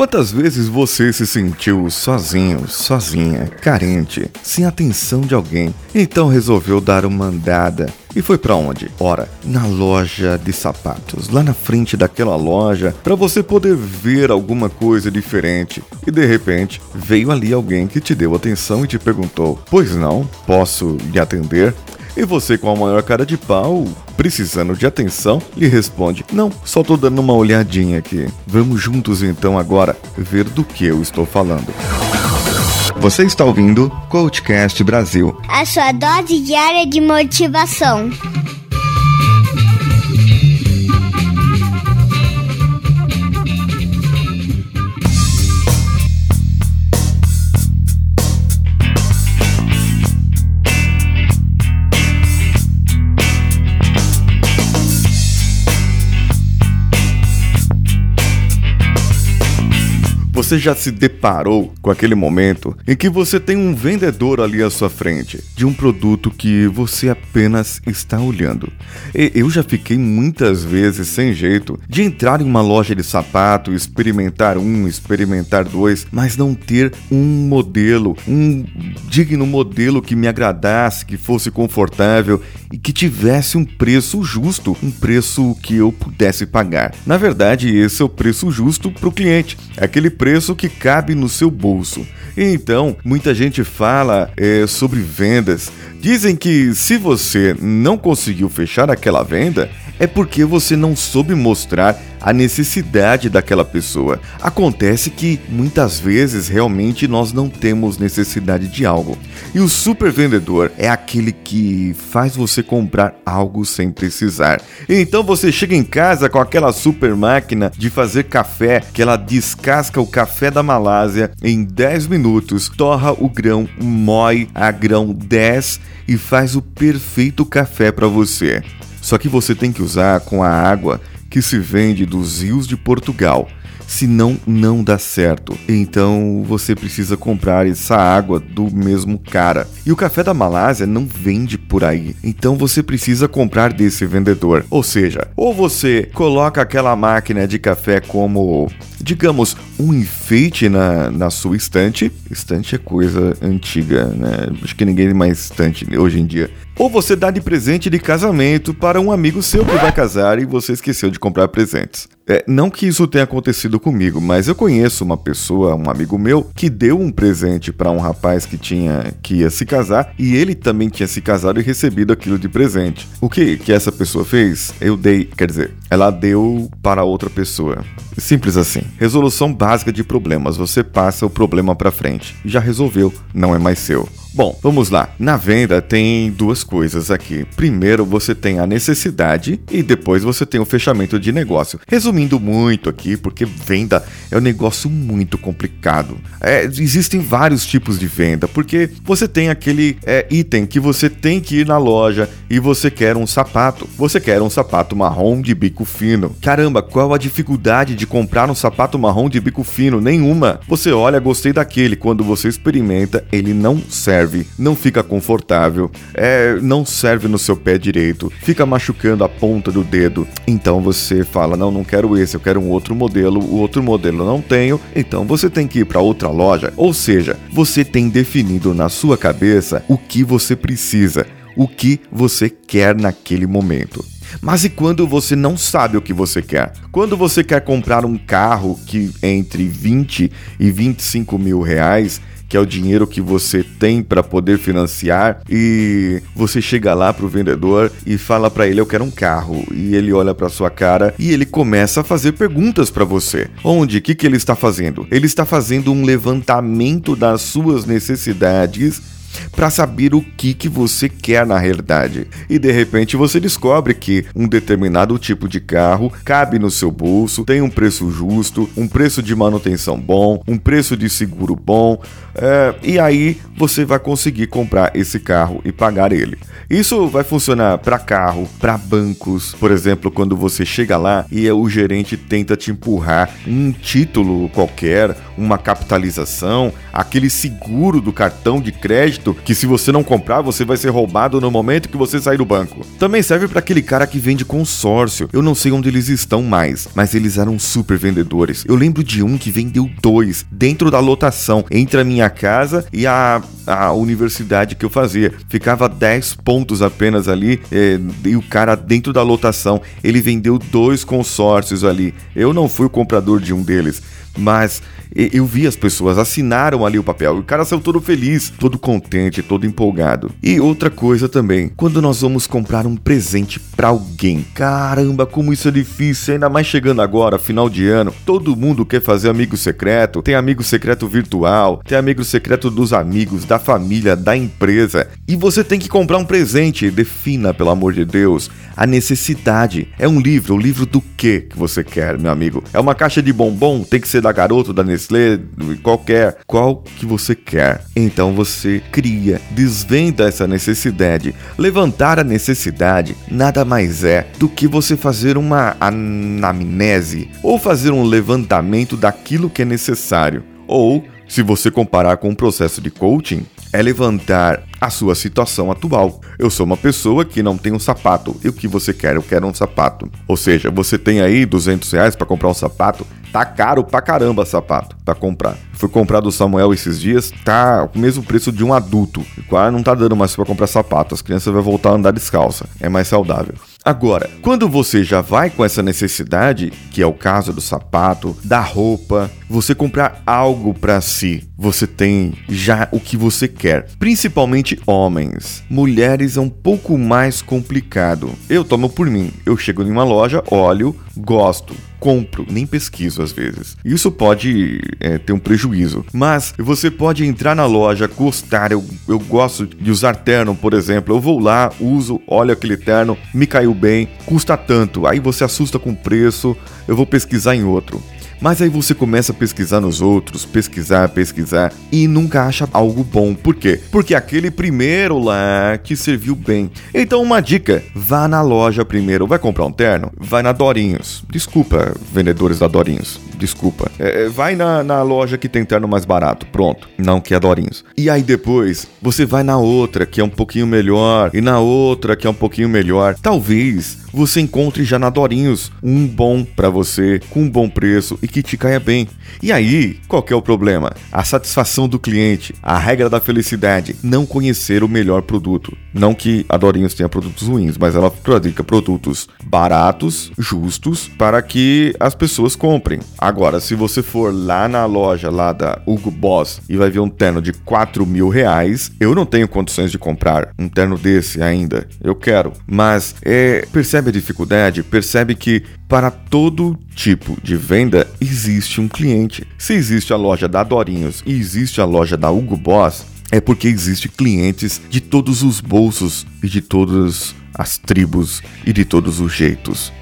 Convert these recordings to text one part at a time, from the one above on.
Quantas vezes você se sentiu sozinho, sozinha, carente, sem atenção de alguém, então resolveu dar uma andada e foi para onde? Ora, na loja de sapatos, lá na frente daquela loja, para você poder ver alguma coisa diferente. E de repente, veio ali alguém que te deu atenção e te perguntou: "Pois não, posso lhe atender?" E você, com a maior cara de pau, precisando de atenção, lhe responde: Não, só tô dando uma olhadinha aqui. Vamos juntos então agora ver do que eu estou falando. Você está ouvindo Coachcast Brasil a sua dose diária de motivação. Você já se deparou com aquele momento em que você tem um vendedor ali à sua frente de um produto que você apenas está olhando? E eu já fiquei muitas vezes sem jeito de entrar em uma loja de sapato, experimentar um, experimentar dois, mas não ter um modelo, um digno modelo que me agradasse, que fosse confortável e que tivesse um preço justo, um preço que eu pudesse pagar. Na verdade, esse é o preço justo para o cliente, aquele preço preço que cabe no seu bolso. Então, muita gente fala é, sobre vendas. Dizem que se você não conseguiu fechar aquela venda, é porque você não soube mostrar a necessidade daquela pessoa. Acontece que muitas vezes realmente nós não temos necessidade de algo. E o super vendedor é aquele que faz você comprar algo sem precisar. Então você chega em casa com aquela super máquina de fazer café que ela descasca o café da Malásia em 10 minutos, torra o grão, moe a grão 10 e faz o perfeito café para você. Só que você tem que usar com a água que se vende dos rios de Portugal. Senão, não dá certo. Então você precisa comprar essa água do mesmo cara. E o café da Malásia não vende por aí. Então você precisa comprar desse vendedor. Ou seja, ou você coloca aquela máquina de café como digamos, um enfeite na, na sua estante. Estante é coisa antiga, né? Acho que ninguém mais estante hoje em dia. Ou você dá de presente de casamento para um amigo seu que vai casar e você esqueceu de comprar presentes. É, não que isso tenha acontecido comigo, mas eu conheço uma pessoa, um amigo meu, que deu um presente para um rapaz que tinha que ia se casar e ele também tinha se casado e recebido aquilo de presente. O que que essa pessoa fez? Eu dei, quer dizer, ela deu para outra pessoa. Simples assim. Resolução básica de problemas. Você passa o problema para frente. Já resolveu, não é mais seu. Bom, vamos lá. Na venda tem duas coisas aqui. Primeiro você tem a necessidade e depois você tem o fechamento de negócio. Resumindo muito aqui, porque venda é um negócio muito complicado. É, existem vários tipos de venda, porque você tem aquele é, item que você tem que ir na loja e você quer um sapato. Você quer um sapato marrom de bico fino. Caramba, qual a dificuldade de comprar um sapato marrom de bico fino? Nenhuma. Você olha, gostei daquele. Quando você experimenta, ele não serve serve, não fica confortável, é, não serve no seu pé direito, fica machucando a ponta do dedo. Então você fala: não, não quero esse, eu quero um outro modelo, o outro modelo eu não tenho, então você tem que ir para outra loja. Ou seja, você tem definido na sua cabeça o que você precisa, o que você quer naquele momento. Mas e quando você não sabe o que você quer? Quando você quer comprar um carro que entre 20 e 25 mil reais que é o dinheiro que você tem para poder financiar e você chega lá pro vendedor e fala para ele eu quero um carro e ele olha para sua cara e ele começa a fazer perguntas para você. Onde? O que, que ele está fazendo? Ele está fazendo um levantamento das suas necessidades para saber o que, que você quer na realidade. E de repente você descobre que um determinado tipo de carro cabe no seu bolso, tem um preço justo, um preço de manutenção bom, um preço de seguro bom, é, e aí você vai conseguir comprar esse carro e pagar ele. Isso vai funcionar para carro, para bancos, por exemplo, quando você chega lá e o gerente tenta te empurrar um título qualquer, uma capitalização, aquele seguro do cartão de crédito que se você não comprar, você vai ser roubado no momento que você sair do banco. Também serve para aquele cara que vende consórcio. Eu não sei onde eles estão mais, mas eles eram super vendedores. Eu lembro de um que vendeu dois dentro da lotação entre a minha casa e a, a universidade que eu fazia. Ficava 10 pontos apenas ali é, e o cara dentro da lotação ele vendeu dois consórcios ali. Eu não fui o comprador de um deles, mas eu vi as pessoas assinaram ali o papel o cara saiu todo feliz, todo contente, todo empolgado. E outra coisa também, quando nós vamos comprar um presente para alguém, caramba, como isso é difícil, ainda mais chegando agora, final de ano, todo mundo quer fazer amigo secreto, tem amigo secreto virtual, tem amigo secreto dos amigos, da família, da empresa, e você tem que comprar um presente, defina, pelo amor de Deus, a necessidade. É um livro, o livro do que que você quer, meu amigo? É uma caixa de bombom, tem que ser da garoto, da Nestlé, qualquer, qual que você quer. Então você cria, desvenda essa necessidade. Levantar a necessidade nada mais é do que você fazer uma anamnese ou fazer um levantamento daquilo que é necessário. Ou, se você comparar com um processo de coaching, é levantar a sua situação atual. Eu sou uma pessoa que não tem um sapato. E o que você quer? Eu quero um sapato. Ou seja, você tem aí 200 reais para comprar um sapato. Tá caro pra caramba sapato para comprar. Fui comprar do Samuel esses dias, tá o mesmo preço de um adulto. Quase não tá dando mais para comprar sapato. As crianças vão voltar a andar descalça. É mais saudável. Agora, quando você já vai com essa necessidade, que é o caso do sapato, da roupa, você comprar algo para si, você tem já o que você quer. Principalmente homens. Mulheres é um pouco mais complicado. Eu tomo por mim. Eu chego em uma loja, olho, gosto, compro, nem pesquiso às vezes. Isso pode é, ter um prejuízo. Mas você pode entrar na loja, gostar. Eu, eu gosto de usar terno, por exemplo. Eu vou lá, uso, olho aquele terno, me caiu bem, custa tanto. Aí você assusta com o preço, eu vou pesquisar em outro. Mas aí você começa a pesquisar nos outros, pesquisar, pesquisar e nunca acha algo bom. Por quê? Porque aquele primeiro lá te serviu bem. Então, uma dica: vá na loja primeiro. Vai comprar um terno? Vai na Dorinhos. Desculpa, vendedores da Dorinhos. Desculpa. É, é vai na, na loja que tem terno mais barato. Pronto. Não que é Dorinhos. E aí depois, você vai na outra que é um pouquinho melhor. E na outra que é um pouquinho melhor. Talvez você encontre já na Dorinhos um bom para você, com um bom preço e que te caia bem. E aí, qual é o problema? A satisfação do cliente, a regra da felicidade, não conhecer o melhor produto. Não que a Dorinhos tenha produtos ruins, mas ela pratica produtos baratos, justos, para que as pessoas comprem. Agora, se você for lá na loja lá da Hugo Boss e vai ver um terno de 4 mil reais, eu não tenho condições de comprar um terno desse ainda. Eu quero. Mas é, percebe a dificuldade? Percebe que para todo tipo de venda existe um cliente. Se existe a loja da Dorinhos e existe a loja da Hugo Boss, é porque existe clientes de todos os bolsos e de todas as tribos e de todos os jeitos.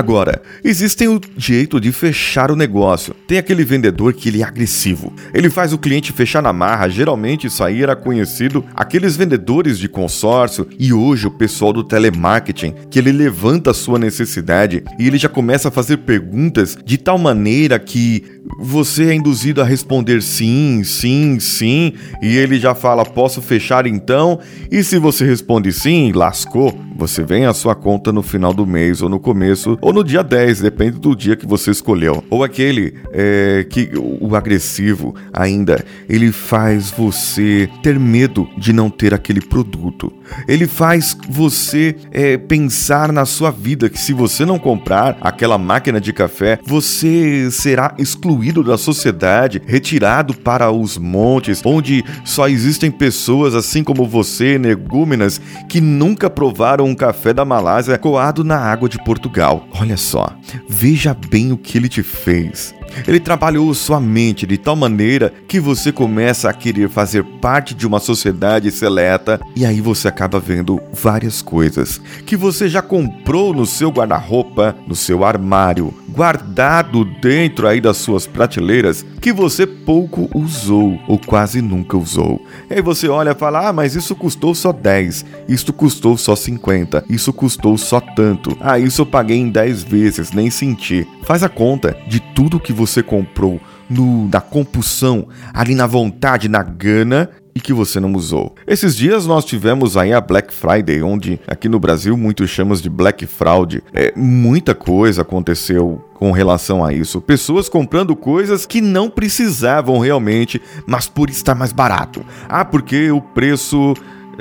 Agora, existem o jeito de fechar o negócio. Tem aquele vendedor que ele é agressivo. Ele faz o cliente fechar na marra, geralmente isso aí era conhecido aqueles vendedores de consórcio e hoje o pessoal do telemarketing, que ele levanta a sua necessidade e ele já começa a fazer perguntas de tal maneira que você é induzido a responder sim, sim, sim, e ele já fala posso fechar então? E se você responde sim, lascou. Você vem a sua conta no final do mês ou no começo ou no dia 10, depende do dia que você escolheu. Ou aquele é, que o agressivo ainda, ele faz você ter medo de não ter aquele produto. Ele faz você é, pensar na sua vida que se você não comprar aquela máquina de café, você será excluído da sociedade, retirado para os montes, onde só existem pessoas assim como você, negúmenas, que nunca provaram um café da Malásia coado na água de Portugal. Olha só, veja bem o que ele te fez. Ele trabalhou sua mente de tal maneira que você começa a querer fazer parte de uma sociedade seleta e aí você acaba vendo várias coisas que você já comprou no seu guarda-roupa, no seu armário, guardado dentro aí das suas prateleiras que você pouco usou ou quase nunca usou. Aí você olha e fala: "Ah, mas isso custou só 10, isso custou só 50, isso custou só tanto. Ah, isso eu paguei em 10 vezes, nem senti". Faz a conta de tudo que você comprou no, na compulsão, ali na vontade, na gana e que você não usou. Esses dias nós tivemos aí a Black Friday, onde aqui no Brasil muitos chamam de Black Fraud. É, muita coisa aconteceu com relação a isso. Pessoas comprando coisas que não precisavam realmente, mas por estar mais barato. Ah, porque o preço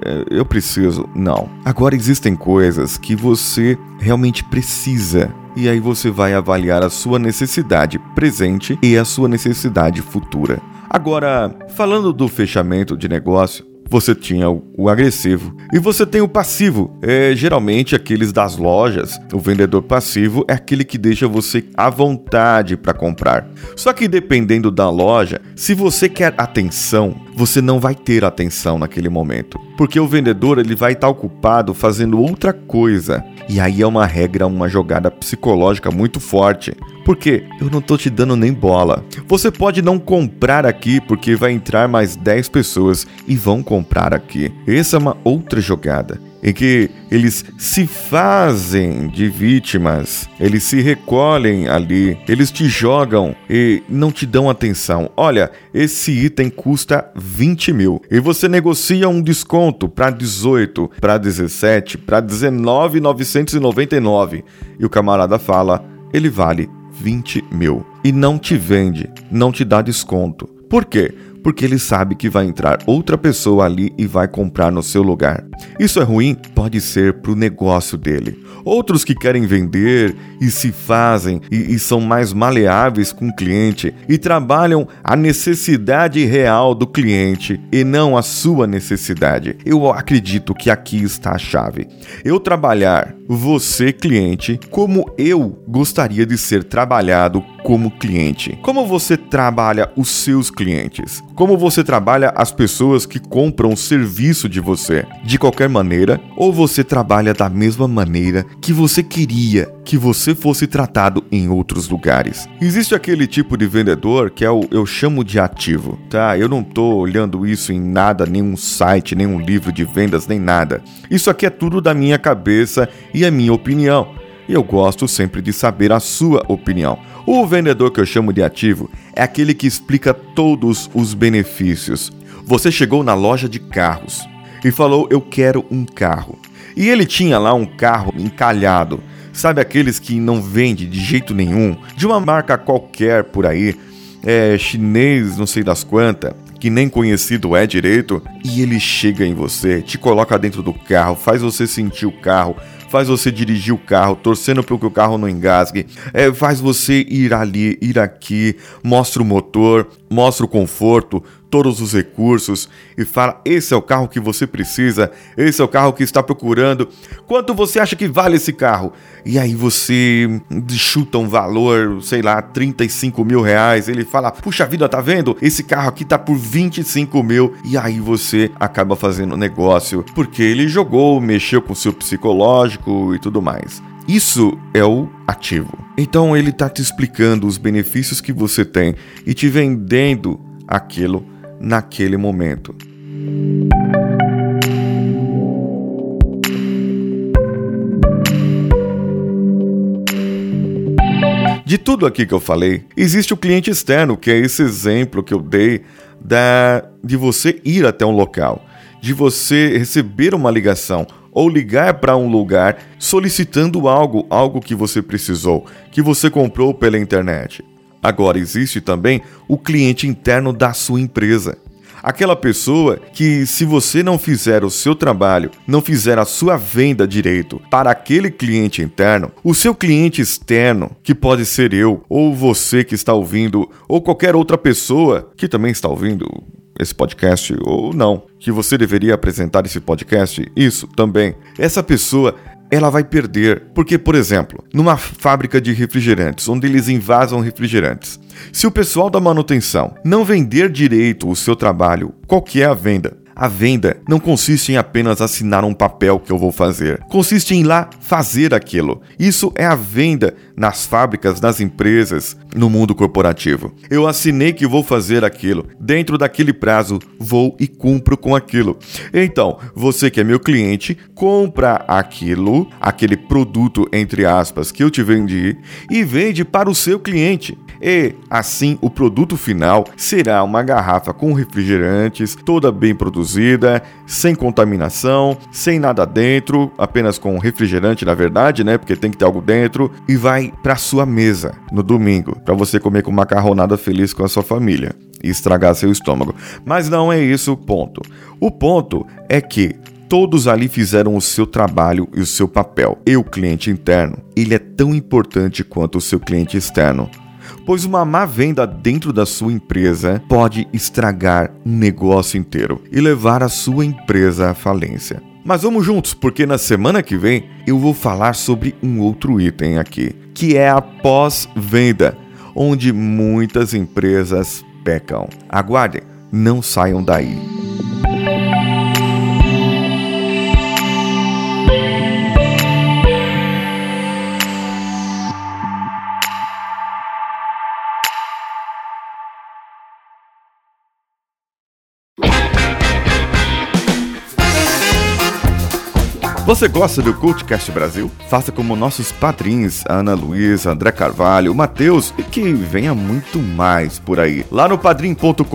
é, eu preciso. Não. Agora existem coisas que você realmente precisa e aí você vai avaliar a sua necessidade presente e a sua necessidade futura. Agora, falando do fechamento de negócio, você tinha o, agressivo e você tem o passivo. É geralmente aqueles das lojas. O vendedor passivo é aquele que deixa você à vontade para comprar. Só que dependendo da loja, se você quer atenção, você não vai ter atenção naquele momento, porque o vendedor ele vai estar tá ocupado fazendo outra coisa. E aí é uma regra, uma jogada psicológica muito forte. Porque eu não tô te dando nem bola. Você pode não comprar aqui porque vai entrar mais 10 pessoas e vão comprar aqui. Essa é uma outra jogada em que eles se fazem de vítimas, eles se recolhem ali, eles te jogam e não te dão atenção. Olha, esse item custa 20 mil e você negocia um desconto para 18, para 17, para 19,999 e o camarada fala, ele vale 20 mil e não te vende, não te dá desconto. Por quê? Porque ele sabe que vai entrar outra pessoa ali e vai comprar no seu lugar. Isso é ruim? Pode ser para o negócio dele. Outros que querem vender e se fazem e, e, são mais maleáveis com o cliente e trabalham a necessidade real do cliente e não a sua necessidade. Eu acredito que aqui está a chave. Eu trabalhar você, cliente, como eu gostaria de ser trabalhado como cliente. Como você trabalha os seus clientes? Como você trabalha as pessoas que compram o serviço de você? De qualquer maneira, ou você trabalha da mesma maneira que você queria que você fosse tratado em outros lugares. Existe aquele tipo de vendedor que é o eu chamo de ativo, tá? Eu não tô olhando isso em nada, nenhum site, nenhum livro de vendas, nem nada. Isso aqui é tudo da minha cabeça e a minha opinião. E eu gosto sempre de saber a sua opinião. O vendedor que eu chamo de ativo é aquele que explica todos os benefícios. Você chegou na loja de carros e falou: Eu quero um carro. E ele tinha lá um carro encalhado Sabe aqueles que não vende de jeito nenhum, de uma marca qualquer por aí, é chinês, não sei das quantas, que nem conhecido é direito, e ele chega em você, te coloca dentro do carro, faz você sentir o carro, faz você dirigir o carro, torcendo para que o carro não engasgue, é, faz você ir ali, ir aqui, mostra o motor, mostra o conforto, todos os recursos e fala: esse é o carro que você precisa, esse é o carro que está procurando. Quanto você acha que vale esse carro? E aí você chuta um valor, sei lá, 35 mil reais. Ele fala: puxa vida, tá vendo? Esse carro aqui tá por 25 mil. E aí você acaba fazendo negócio porque ele jogou, mexeu com seu psicológico e tudo mais. Isso é o ativo. Então ele está te explicando os benefícios que você tem e te vendendo aquilo naquele momento. De tudo aqui que eu falei, existe o cliente externo, que é esse exemplo que eu dei da, de você ir até um local, de você receber uma ligação ou ligar para um lugar solicitando algo, algo que você precisou, que você comprou pela internet. Agora existe também o cliente interno da sua empresa. Aquela pessoa que, se você não fizer o seu trabalho, não fizer a sua venda direito para aquele cliente interno, o seu cliente externo, que pode ser eu, ou você que está ouvindo, ou qualquer outra pessoa que também está ouvindo, esse podcast ou não, que você deveria apresentar esse podcast, isso também. Essa pessoa ela vai perder. Porque, por exemplo, numa fábrica de refrigerantes, onde eles invasam refrigerantes, se o pessoal da manutenção não vender direito o seu trabalho, qual que é a venda? A venda não consiste em apenas assinar um papel que eu vou fazer. Consiste em ir lá fazer aquilo. Isso é a venda nas fábricas, nas empresas, no mundo corporativo. Eu assinei que vou fazer aquilo. Dentro daquele prazo, vou e cumpro com aquilo. Então, você que é meu cliente, compra aquilo, aquele produto entre aspas que eu te vendi e vende para o seu cliente. E assim o produto final será uma garrafa com refrigerantes, toda bem produzida, sem contaminação, sem nada dentro, apenas com refrigerante na verdade, né? Porque tem que ter algo dentro e vai para sua mesa no domingo, para você comer com macarronada feliz com a sua família e estragar seu estômago. Mas não é isso o ponto. O ponto é que todos ali fizeram o seu trabalho e o seu papel. E o cliente interno, ele é tão importante quanto o seu cliente externo pois uma má venda dentro da sua empresa pode estragar um negócio inteiro e levar a sua empresa à falência. Mas vamos juntos, porque na semana que vem eu vou falar sobre um outro item aqui, que é a pós-venda, onde muitas empresas pecam. Aguardem, não saiam daí. Você gosta do Cultcast Brasil? Faça como nossos padrinhos, Ana Luísa, André Carvalho, Matheus e que venha muito mais por aí. Lá no padrim.com.br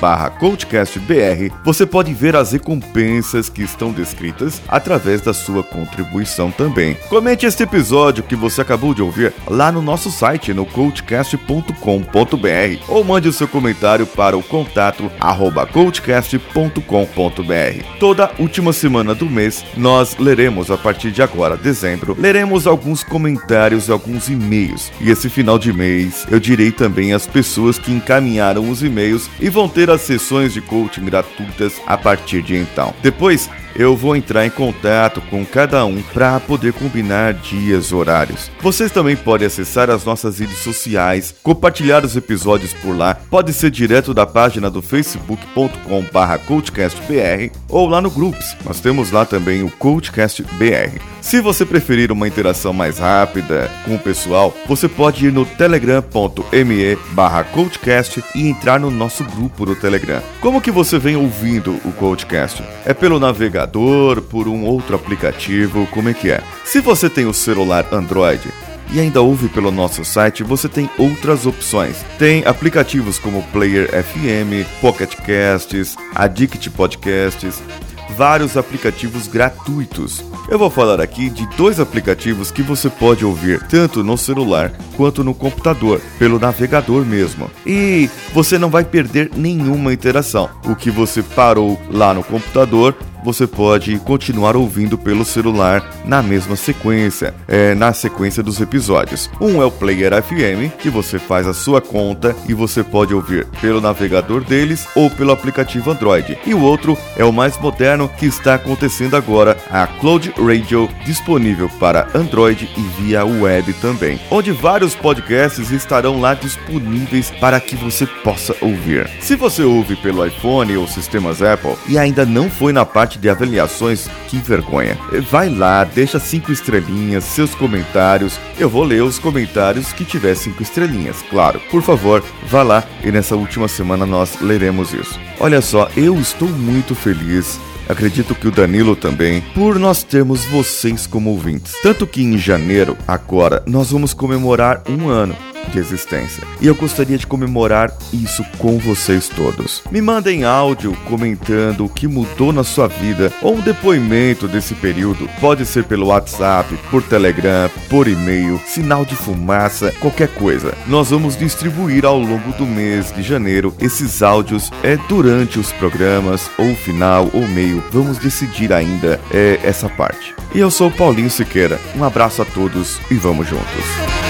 barra CoachCastBR você pode ver as recompensas que estão descritas através da sua contribuição também. Comente este episódio que você acabou de ouvir lá no nosso site no coachcast.com.br ou mande o seu comentário para o contato arroba coachcast.com.br. Toda última semana do mês nós leremos a partir de agora, dezembro, leremos alguns comentários e alguns e-mails. E esse final de mês eu direi também as pessoas que encaminharam os e-mails e vão ter as sessões de coaching gratuitas a partir de então. Depois eu vou entrar em contato com cada um para poder combinar dias, horários. Vocês também podem acessar as nossas redes sociais, compartilhar os episódios por lá, pode ser direto da página do facebook.com/coachcastbr ou lá no Groups. Nós temos lá também o Coachcast BR. Se você preferir uma interação mais rápida com o pessoal, você pode ir no telegram.me barra coachcast e entrar no nosso grupo do Telegram. Como que você vem ouvindo o Coachcast? É pelo navegador, por um outro aplicativo, como é que é? Se você tem o celular Android, e ainda ouve pelo nosso site, você tem outras opções. Tem aplicativos como Player FM, Pocket Casts, Addict Podcasts, vários aplicativos gratuitos. Eu vou falar aqui de dois aplicativos que você pode ouvir tanto no celular quanto no computador, pelo navegador mesmo. E você não vai perder nenhuma interação. O que você parou lá no computador, você pode continuar ouvindo pelo celular na mesma sequência, é, na sequência dos episódios. Um é o Player FM, que você faz a sua conta e você pode ouvir pelo navegador deles ou pelo aplicativo Android. E o outro é o mais moderno que está acontecendo agora, a Cloud Radio, disponível para Android e via web também, onde vários podcasts estarão lá disponíveis para que você possa ouvir. Se você ouve pelo iPhone ou sistemas Apple e ainda não foi na parte de avaliações, que vergonha. Vai lá, deixa cinco estrelinhas, seus comentários. Eu vou ler os comentários que tiver cinco estrelinhas, claro. Por favor, vá lá e nessa última semana nós leremos isso. Olha só, eu estou muito feliz acredito que o Danilo também, por nós termos vocês como ouvintes. Tanto que em janeiro, agora, nós vamos comemorar um ano de existência. E eu gostaria de comemorar isso com vocês todos. Me mandem áudio comentando o que mudou na sua vida ou um depoimento desse período. Pode ser pelo WhatsApp, por Telegram, por e-mail, sinal de fumaça, qualquer coisa. Nós vamos distribuir ao longo do mês de janeiro esses áudios é durante os programas ou final ou meio. Vamos decidir ainda é, essa parte. E eu sou Paulinho Siqueira. Um abraço a todos e vamos juntos.